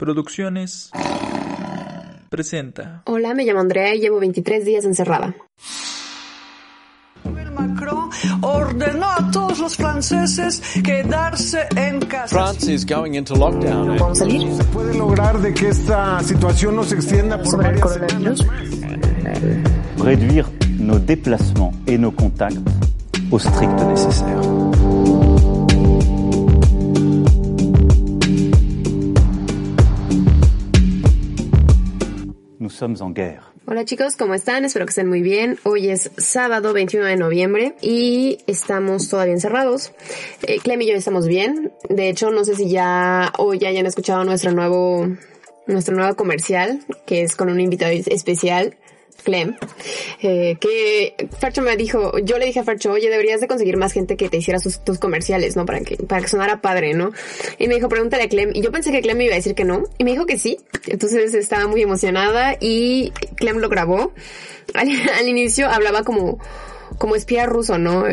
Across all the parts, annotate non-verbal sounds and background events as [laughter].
Producciones presenta. Hola, me llamo Andrea y llevo 23 días encerrada. Macron ordenó a todos los franceses quedarse en casa. France is going into lockdown. ¿Vamos a salir? se puede lograr de que esta situación no se extienda por varias semanas? réduire nos déplacements et nos contacts au strict nécessaire. Hola chicos, ¿cómo están? Espero que estén muy bien. Hoy es sábado 21 de noviembre y estamos todavía encerrados. Eh, Clem y yo estamos bien. De hecho, no sé si ya hoy ya hayan escuchado nuestro nuevo, nuestro nuevo comercial, que es con un invitado especial. Clem, eh, que Fercho me dijo, yo le dije a Fercho, oye, deberías de conseguir más gente que te hiciera sus, tus comerciales, ¿no? Para que, para que sonara padre, ¿no? Y me dijo, pregúntale a Clem. Y yo pensé que Clem me iba a decir que no. Y me dijo que sí. Entonces estaba muy emocionada y Clem lo grabó. Al, [laughs] al inicio hablaba como, como espía ruso, ¿no?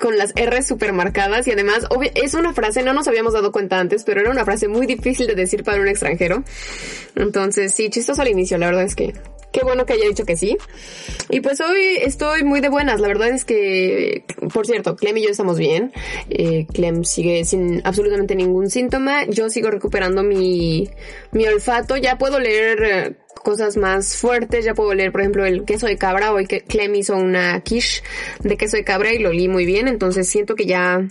Con las R super marcadas y además es una frase, no nos habíamos dado cuenta antes, pero era una frase muy difícil de decir para un extranjero. Entonces, sí, chistoso al inicio, la verdad es que qué bueno que haya dicho que sí. Y pues hoy estoy muy de buenas, la verdad es que, por cierto, Clem y yo estamos bien. Eh, Clem sigue sin absolutamente ningún síntoma. Yo sigo recuperando mi, mi olfato. Ya puedo leer eh, cosas más fuertes. Ya puedo leer, por ejemplo, el queso de cabra. Hoy que Clem hizo una quiche de queso de cabra y lo olí muy bien. Entonces siento que ya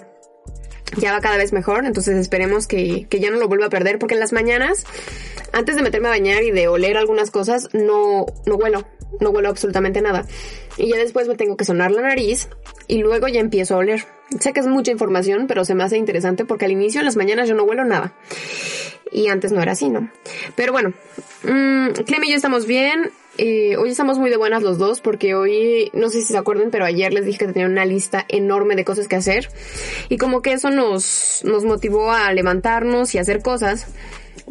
ya va cada vez mejor, entonces esperemos que, que ya no lo vuelva a perder, porque en las mañanas, antes de meterme a bañar y de oler algunas cosas, no, no huelo, no huelo absolutamente nada. Y ya después me tengo que sonar la nariz y luego ya empiezo a oler. Sé que es mucha información, pero se me hace interesante porque al inicio en las mañanas yo no huelo nada. Y antes no era así, ¿no? Pero bueno, mmm, Clem y yo estamos bien. Eh, hoy estamos muy de buenas los dos porque hoy, no sé si se acuerdan, pero ayer les dije que tenía una lista enorme de cosas que hacer. Y como que eso nos, nos motivó a levantarnos y hacer cosas.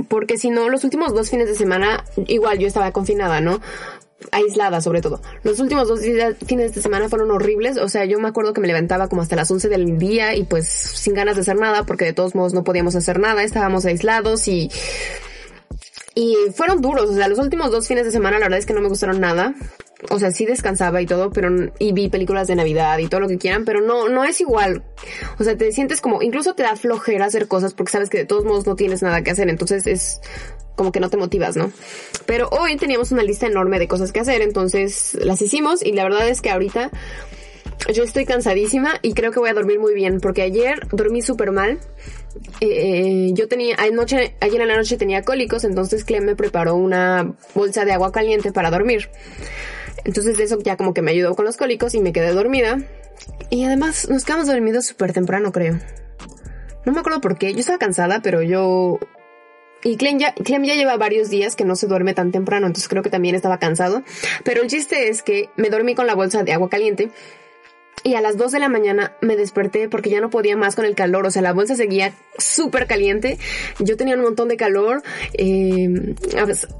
Porque si no, los últimos dos fines de semana, igual yo estaba confinada, ¿no? aislada sobre todo. Los últimos dos fines de semana fueron horribles, o sea, yo me acuerdo que me levantaba como hasta las 11 del día y pues sin ganas de hacer nada porque de todos modos no podíamos hacer nada, estábamos aislados y y fueron duros, o sea, los últimos dos fines de semana la verdad es que no me gustaron nada. O sea, sí descansaba y todo, pero y vi películas de Navidad y todo lo que quieran, pero no no es igual. O sea, te sientes como incluso te da flojera hacer cosas porque sabes que de todos modos no tienes nada que hacer, entonces es como que no te motivas, ¿no? Pero hoy teníamos una lista enorme de cosas que hacer, entonces las hicimos y la verdad es que ahorita yo estoy cansadísima y creo que voy a dormir muy bien porque ayer dormí súper mal. Eh, yo tenía, ayer en la noche tenía cólicos, entonces Clem me preparó una bolsa de agua caliente para dormir. Entonces eso ya como que me ayudó con los cólicos y me quedé dormida. Y además nos quedamos dormidos súper temprano, creo. No me acuerdo por qué, yo estaba cansada, pero yo... Y Clem ya, Clem ya lleva varios días que no se duerme tan temprano, entonces creo que también estaba cansado. Pero el chiste es que me dormí con la bolsa de agua caliente y a las 2 de la mañana me desperté porque ya no podía más con el calor. O sea, la bolsa seguía súper caliente. Yo tenía un montón de calor. Eh,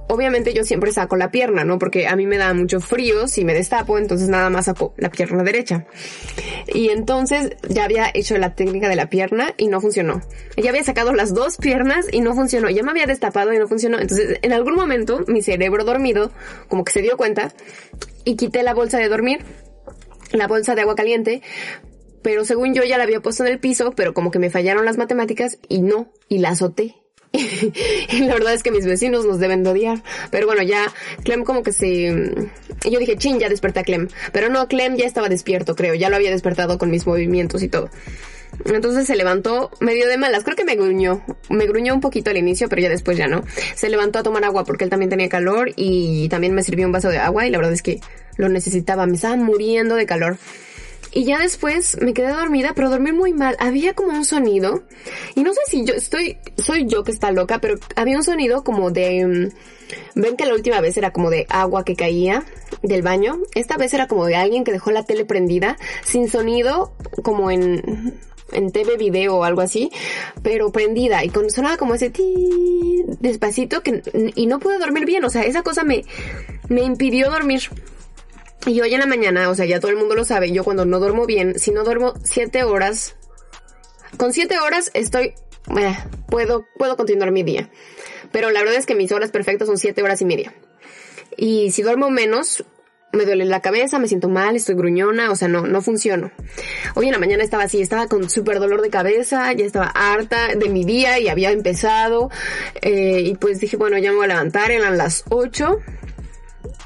obviamente yo siempre saco la pierna, ¿no? Porque a mí me da mucho frío si me destapo, entonces nada más saco la pierna derecha. Y entonces ya había hecho la técnica de la pierna y no funcionó. Ya había sacado las dos piernas y no funcionó. Ya me había destapado y no funcionó. Entonces en algún momento mi cerebro dormido como que se dio cuenta y quité la bolsa de dormir la bolsa de agua caliente, pero según yo ya la había puesto en el piso, pero como que me fallaron las matemáticas y no, y la azoté. [laughs] y la verdad es que mis vecinos nos deben de odiar. Pero bueno, ya Clem como que se... Yo dije, chin, ya desperté a Clem. Pero no, Clem ya estaba despierto, creo. Ya lo había despertado con mis movimientos y todo. Entonces se levantó medio de malas. Creo que me gruñó. Me gruñó un poquito al inicio, pero ya después ya no. Se levantó a tomar agua porque él también tenía calor y también me sirvió un vaso de agua y la verdad es que lo necesitaba. Me estaba muriendo de calor. Y ya después me quedé dormida, pero dormí muy mal. Había como un sonido. Y no sé si yo estoy, soy yo que está loca, pero había un sonido como de, um, ven que la última vez era como de agua que caía del baño. Esta vez era como de alguien que dejó la tele prendida, sin sonido, como en, en TV video o algo así, pero prendida y con sonaba como ese ti despacito que y no pude dormir bien, o sea, esa cosa me me impidió dormir. Y hoy en la mañana, o sea, ya todo el mundo lo sabe, yo cuando no duermo bien, si no duermo siete horas, con siete horas estoy, eh, puedo, puedo continuar mi día. pero la verdad es que mis horas perfectas son siete horas y media. Y si duermo menos, me duele la cabeza, me siento mal, estoy gruñona, o sea, no, no funciono. Hoy en la mañana estaba así, estaba con súper dolor de cabeza, ya estaba harta de mi día y había empezado, eh, y pues dije, bueno, ya me voy a levantar, eran las 8.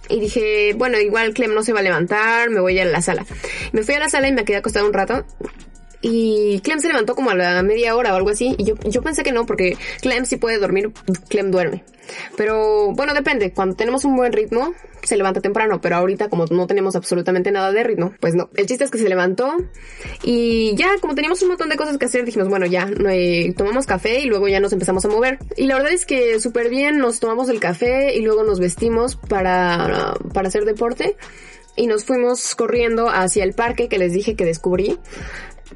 Y dije, bueno, igual Clem no se va a levantar, me voy a la sala. Me fui a la sala y me quedé acostada un rato y Clem se levantó como a la media hora o algo así. Y yo, yo pensé que no, porque Clem sí puede dormir, Clem duerme. Pero bueno, depende. Cuando tenemos un buen ritmo, se levanta temprano. Pero ahorita, como no tenemos absolutamente nada de ritmo, pues no. El chiste es que se levantó. Y ya, como teníamos un montón de cosas que hacer, dijimos, bueno, ya, eh, tomamos café y luego ya nos empezamos a mover. Y la verdad es que súper bien, nos tomamos el café y luego nos vestimos para, para hacer deporte y nos fuimos corriendo hacia el parque que les dije que descubrí.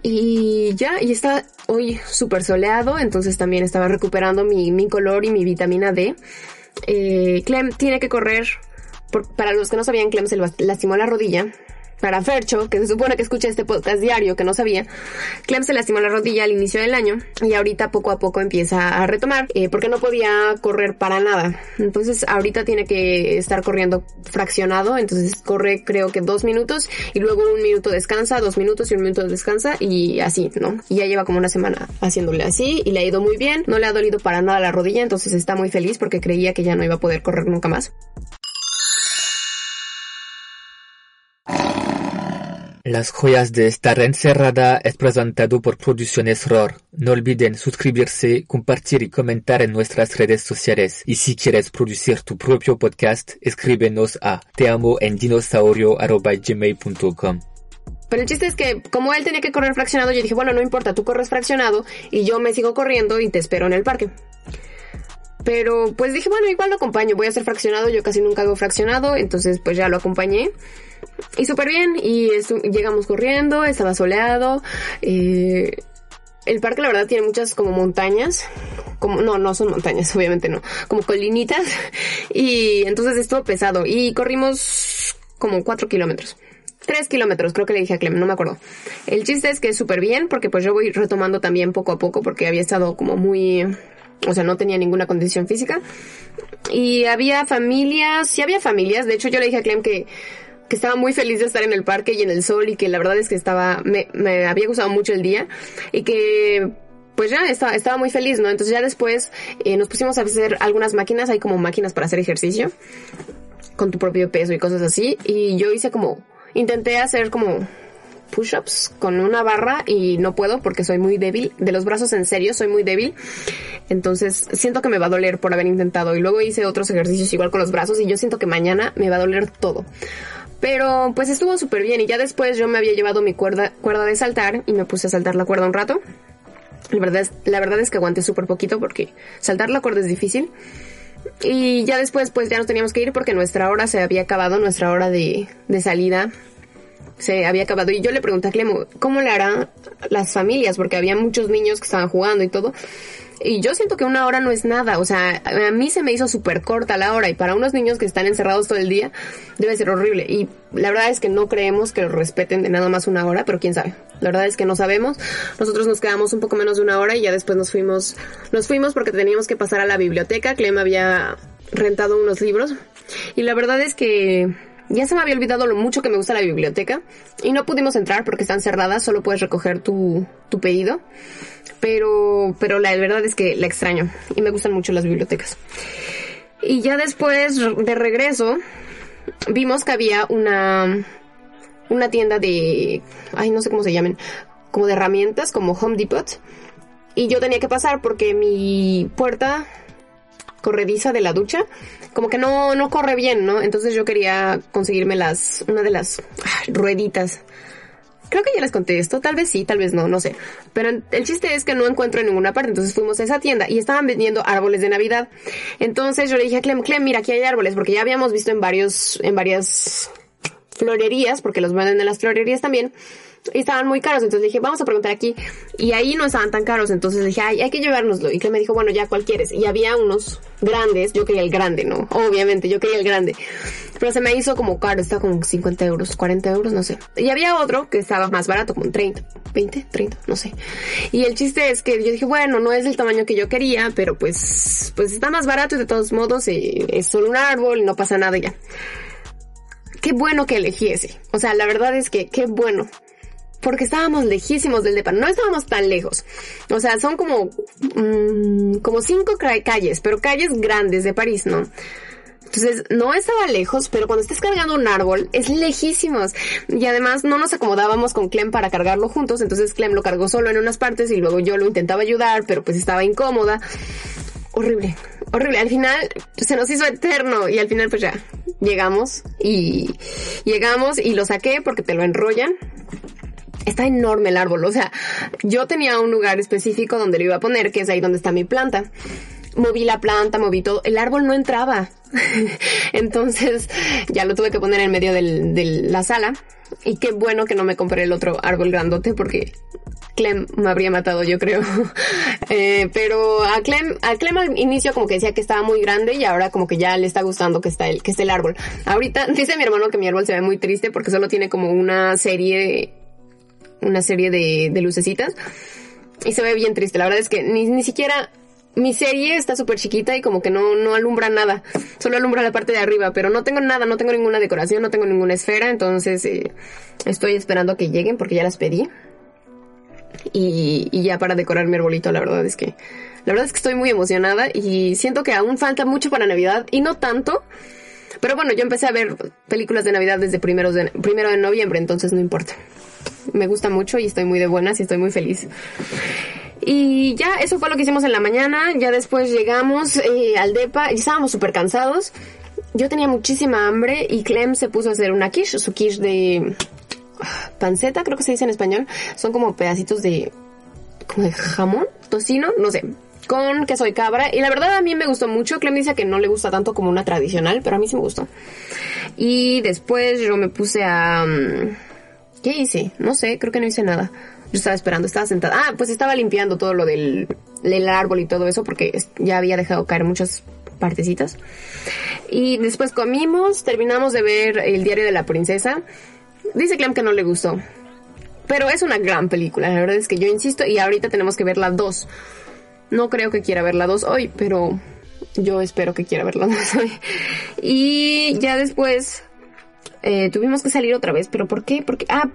Y ya, y está hoy súper soleado, entonces también estaba recuperando mi, mi color y mi vitamina D. Eh, Clem tiene que correr, para los que no sabían, Clem se lastimó la rodilla para Fercho, que se supone que escucha este podcast diario, que no sabía, Clem se lastimó la rodilla al inicio del año y ahorita poco a poco empieza a retomar eh, porque no podía correr para nada. Entonces ahorita tiene que estar corriendo fraccionado, entonces corre creo que dos minutos y luego un minuto descansa, dos minutos y un minuto descansa y así, ¿no? Y ya lleva como una semana haciéndole así y le ha ido muy bien, no le ha dolido para nada la rodilla, entonces está muy feliz porque creía que ya no iba a poder correr nunca más. Las joyas de estar encerrada es presentado por Producciones ROR. No olviden suscribirse, compartir y comentar en nuestras redes sociales. Y si quieres producir tu propio podcast, escríbenos a teamoendinosaurio.gmail.com pero el chiste es que como él tenía que correr fraccionado, yo dije, bueno, no importa, tú corres fraccionado y yo me sigo corriendo y te espero en el parque. Pero pues dije, bueno, igual lo acompaño, voy a hacer fraccionado, yo casi nunca hago fraccionado, entonces pues ya lo acompañé. Y súper bien, y llegamos corriendo, estaba soleado. Eh, el parque la verdad tiene muchas como montañas, como, no, no son montañas, [laughs] obviamente no, como colinitas. Y entonces estuvo pesado y corrimos como cuatro kilómetros. Tres kilómetros, creo que le dije a Clem, no me acuerdo. El chiste es que es súper bien porque pues yo voy retomando también poco a poco porque había estado como muy, o sea, no tenía ninguna condición física. Y había familias, sí había familias, de hecho yo le dije a Clem que que estaba muy feliz de estar en el parque y en el sol y que la verdad es que estaba, me, había gustado mucho el día y que pues ya estaba, estaba muy feliz, ¿no? Entonces ya después eh, nos pusimos a hacer algunas máquinas, hay como máquinas para hacer ejercicio con tu propio peso y cosas así y yo hice como, intenté hacer como push-ups con una barra y no puedo porque soy muy débil. De los brazos en serio soy muy débil. Entonces siento que me va a doler por haber intentado. Y luego hice otros ejercicios igual con los brazos y yo siento que mañana me va a doler todo. Pero pues estuvo súper bien y ya después yo me había llevado mi cuerda, cuerda de saltar y me puse a saltar la cuerda un rato. La verdad es, la verdad es que aguanté súper poquito porque saltar la cuerda es difícil. Y ya después pues ya nos teníamos que ir porque nuestra hora se había acabado, nuestra hora de, de salida se había acabado. Y yo le pregunté a Clemo, ¿cómo le harán las familias? Porque había muchos niños que estaban jugando y todo. Y yo siento que una hora no es nada, o sea, a mí se me hizo súper corta la hora y para unos niños que están encerrados todo el día debe ser horrible. Y la verdad es que no creemos que lo respeten de nada más una hora, pero quién sabe. La verdad es que no sabemos. Nosotros nos quedamos un poco menos de una hora y ya después nos fuimos, nos fuimos porque teníamos que pasar a la biblioteca. Clem había rentado unos libros y la verdad es que ya se me había olvidado lo mucho que me gusta la biblioteca y no pudimos entrar porque están cerradas, solo puedes recoger tu, tu pedido pero, pero la verdad es que la extraño y me gustan mucho las bibliotecas. Y ya después de regreso, vimos que había una, una tienda de, ay, no sé cómo se llaman, como de herramientas, como Home Depot. Y yo tenía que pasar porque mi puerta corrediza de la ducha, como que no, no corre bien, ¿no? Entonces yo quería conseguirme las, una de las rueditas Creo que ya les conté esto, tal vez sí, tal vez no, no sé. Pero el chiste es que no encuentro en ninguna parte, entonces fuimos a esa tienda y estaban vendiendo árboles de Navidad. Entonces yo le dije a Clem, Clem, mira, aquí hay árboles, porque ya habíamos visto en varios, en varias florerías, porque los venden en las florerías también, Y estaban muy caros, entonces dije, vamos a preguntar aquí. Y ahí no estaban tan caros, entonces dije, ay, hay que llevárnoslo. Y Clem me dijo, bueno, ya, ¿cuál quieres? Y había unos grandes, yo quería el grande, ¿no? Obviamente, yo quería el grande. Pero se me hizo como caro, estaba como 50 euros, 40 euros, no sé. Y había otro que estaba más barato, como 30, 20, 30, no sé. Y el chiste es que yo dije, bueno, no es el tamaño que yo quería, pero pues, pues está más barato y de todos modos eh, es solo un árbol, no pasa nada ya. Qué bueno que elegí ese. O sea, la verdad es que qué bueno porque estábamos lejísimos del depa, no estábamos tan lejos. O sea, son como, mm, como cinco calles, pero calles grandes de París, ¿no? Entonces, no estaba lejos, pero cuando estás cargando un árbol, es lejísimos. Y además, no nos acomodábamos con Clem para cargarlo juntos, entonces Clem lo cargó solo en unas partes y luego yo lo intentaba ayudar, pero pues estaba incómoda. Horrible, horrible. Al final, se nos hizo eterno y al final pues ya, llegamos y llegamos y lo saqué porque te lo enrollan está enorme el árbol. O sea, yo tenía un lugar específico donde lo iba a poner, que es ahí donde está mi planta. Moví la planta, moví todo. El árbol no entraba. [laughs] Entonces ya lo tuve que poner en medio de la sala. Y qué bueno que no me compré el otro árbol grandote porque Clem me habría matado, yo creo. [laughs] Eh, pero a Clem, a Clem al inicio como que decía que estaba muy grande y ahora como que ya le está gustando que está el, que esté el árbol. Ahorita dice mi hermano que mi árbol se ve muy triste porque solo tiene como una serie una serie de, de lucecitas y se ve bien triste. La verdad es que ni, ni siquiera mi serie está súper chiquita y como que no, no alumbra nada. Solo alumbra la parte de arriba, pero no tengo nada, no tengo ninguna decoración, no tengo ninguna esfera, entonces eh, estoy esperando a que lleguen porque ya las pedí. Y, y ya para decorar mi arbolito, la verdad es que la verdad es que estoy muy emocionada y siento que aún falta mucho para Navidad y no tanto. Pero bueno, yo empecé a ver películas de Navidad desde primero de noviembre, entonces no importa me gusta mucho y estoy muy de buenas y estoy muy feliz. Y ya, eso fue lo que hicimos en la mañana. Ya después llegamos eh, al DEPA y estábamos súper cansados. Yo tenía muchísima hambre y Clem se puso a hacer una quiche, su quiche de ah, panceta, creo que se dice en español. Son como pedacitos de, jamón, tocino, no sé, con queso de cabra. Y la verdad a mí me gustó mucho. Clem dice que no le gusta tanto como una tradicional, pero a mí sí me gustó. Y después yo me puse a... mm, ¿Qué hice? No sé, creo que no hice nada. Yo estaba esperando, estaba sentada. Ah, pues estaba limpiando todo lo del, del árbol y todo eso porque ya había dejado caer muchas partecitas. Y después comimos, terminamos de ver El diario de la princesa. Dice Clem que no le gustó. Pero es una gran película, la verdad es que yo insisto y ahorita tenemos que ver la 2. No creo que quiera ver la 2 hoy, pero yo espero que quiera ver la 2 hoy. Y ya después eh, tuvimos que salir otra vez, pero ¿por qué? Porque, ah,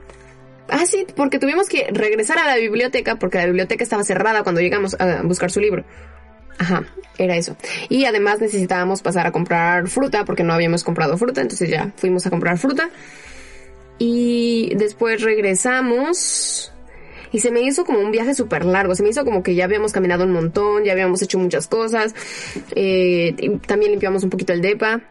ah, sí, porque tuvimos que regresar a la biblioteca porque la biblioteca estaba cerrada cuando llegamos a buscar su libro. Ajá, era eso. Y además necesitábamos pasar a comprar fruta porque no habíamos comprado fruta, entonces ya fuimos a comprar fruta. Y después regresamos y se me hizo como un viaje súper largo, se me hizo como que ya habíamos caminado un montón, ya habíamos hecho muchas cosas, eh, también limpiamos un poquito el depa.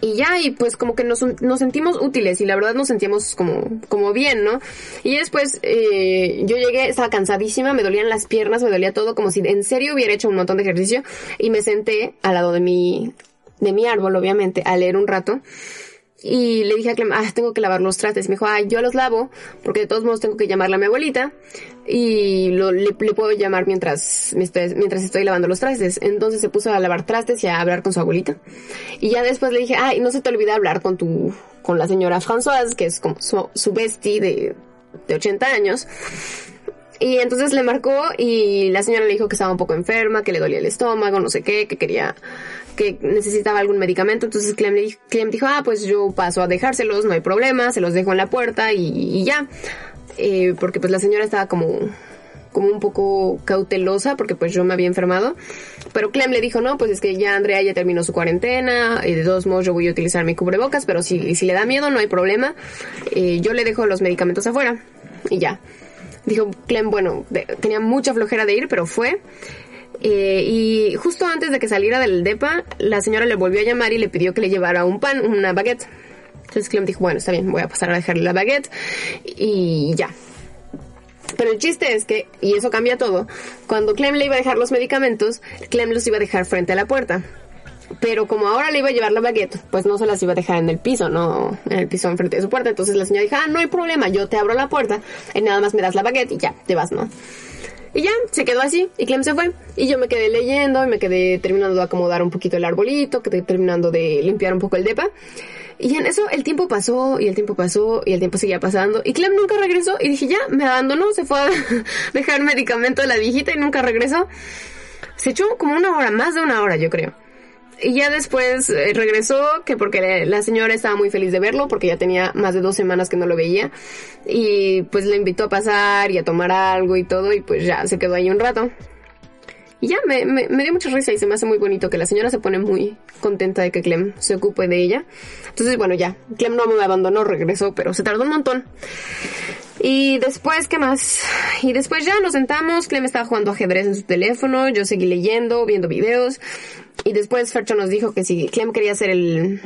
Y ya, y pues como que nos, nos sentimos útiles y la verdad nos sentíamos como, como bien, ¿no? Y después eh, yo llegué, estaba cansadísima, me dolían las piernas, me dolía todo, como si en serio hubiera hecho un montón de ejercicio y me senté al lado de mi, de mi árbol, obviamente, a leer un rato. Y le dije a Clem, ah, tengo que lavar los trastes. Me dijo, ah, yo los lavo, porque de todos modos tengo que llamarle a mi abuelita. Y lo, le, puedo llamar mientras, mientras estoy lavando los trastes. Entonces se puso a lavar trastes y a hablar con su abuelita. Y ya después le dije, ah, y no se te olvide hablar con tu, con la señora Françoise, que es como su, su bestie de, de 80 años. Y entonces le marcó y la señora le dijo que estaba un poco enferma, que le dolía el estómago, no sé qué, que quería, que necesitaba algún medicamento. Entonces Clem, le dijo, Clem dijo, ah, pues yo paso a dejárselos, no hay problema, se los dejo en la puerta y, ya. Eh, porque pues la señora estaba como, como un poco cautelosa porque pues yo me había enfermado. Pero Clem le dijo, no, pues es que ya Andrea ya terminó su cuarentena y de todos modos yo voy a utilizar mi cubrebocas, pero si, si le da miedo no hay problema. Eh, yo le dejo los medicamentos afuera y ya. Dijo Clem, bueno, tenía mucha flojera de ir, pero fue. Eh, y justo antes de que saliera del DEPA, la señora le volvió a llamar y le pidió que le llevara un pan, una baguette. Entonces Clem dijo, bueno, está bien, voy a pasar a dejarle la baguette y ya. Pero el chiste es que, y eso cambia todo, cuando Clem le iba a dejar los medicamentos, Clem los iba a dejar frente a la puerta. Pero como ahora le iba a llevar la baguette, pues no se las iba a dejar en el piso, no en el piso enfrente de su puerta. Entonces la señora dijo, ah, no hay problema, yo te abro la puerta y nada más me das la baguette y ya, te vas, ¿no? Y ya, se quedó así, y Clem se fue. Y yo me quedé leyendo, y me quedé terminando de acomodar un poquito el arbolito, quedé terminando de limpiar un poco el depa. Y en eso el tiempo pasó, y el tiempo pasó, y el tiempo seguía pasando. Y Clem nunca regresó, y dije, ya, me abandonó, se fue a [laughs] dejar medicamento a la viejita y nunca regresó. Se echó como una hora, más de una hora, yo creo. Y ya después eh, regresó, que porque la señora estaba muy feliz de verlo, porque ya tenía más de dos semanas que no lo veía. Y pues le invitó a pasar y a tomar algo y todo, y pues ya se quedó ahí un rato. Y ya me, me, dio mucha risa y se me hace muy bonito que la señora se pone muy contenta de que Clem se ocupe de ella. Entonces, bueno, ya, Clem no me abandonó, regresó, pero se tardó un montón. Y después, ¿qué más? Y después ya nos sentamos, Clem estaba jugando ajedrez en su teléfono, yo seguí leyendo, viendo videos. Y después Fercho nos dijo que si Clem quería hacer el,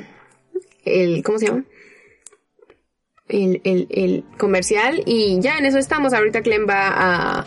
el, ¿cómo se llama? El, el, el comercial y ya en eso estamos. Ahorita Clem va a,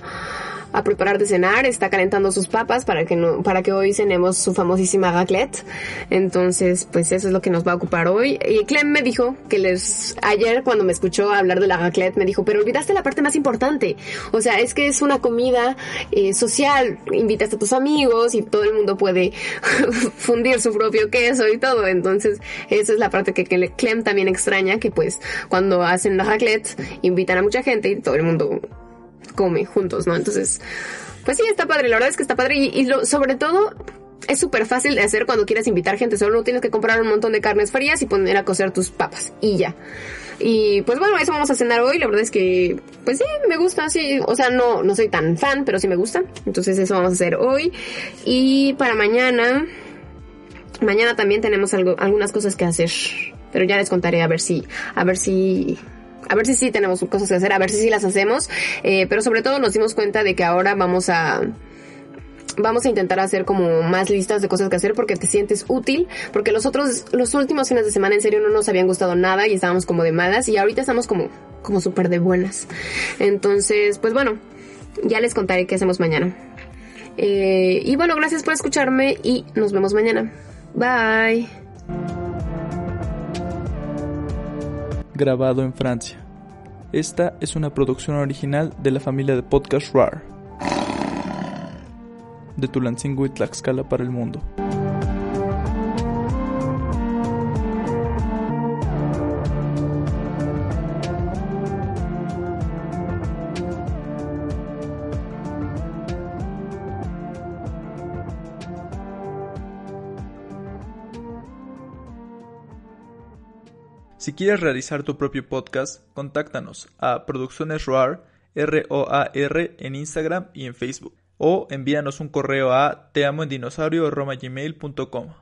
a preparar de cenar, está calentando sus papas para que no, para que hoy cenemos su famosísima raclette. Entonces, pues eso es lo que nos va a ocupar hoy. Y Clem me dijo que les, ayer cuando me escuchó hablar de la raclette, me dijo, pero olvidaste la parte más importante. O sea, es que es una comida eh, social, invitas a tus amigos y todo el mundo puede [laughs] fundir su propio queso y todo. Entonces, esa es la parte que Clem también extraña, que pues cuando hacen la raclette, invitan a mucha gente y todo el mundo come juntos, ¿no? Entonces, pues sí, está padre, la verdad es que está padre y, lo, sobre todo es súper fácil de hacer cuando quieres invitar gente, solo tienes que comprar un montón de carnes frías y poner a cocer tus papas y ya. Y pues bueno, eso vamos a cenar hoy, la verdad es que pues sí, me gusta, sí, o sea, no no soy tan fan, pero sí me gusta. Entonces eso vamos a hacer hoy y para mañana mañana también tenemos algo algunas cosas que hacer, pero ya les contaré a ver si a ver si a ver si sí tenemos cosas que hacer, a ver si sí las hacemos, eh, pero sobre todo nos dimos cuenta de que ahora vamos a vamos a intentar hacer como más listas de cosas que hacer porque te sientes útil, porque los otros, los últimos fines de semana en serio no nos habían gustado nada y estábamos como de malas y ahorita estamos como, como súper de buenas. Entonces, pues bueno, ya les contaré qué hacemos mañana. Eh, y bueno, gracias por escucharme y nos vemos mañana. Bye. Grabado en Francia. Esta es una producción original de la familia de podcast RAR, de Tulancingo y Tlaxcala para el mundo. Si quieres realizar tu propio podcast, contáctanos a Producciones ROAR, R-O-A-R, en Instagram y en Facebook. O envíanos un correo a teamoendinosaurio.com.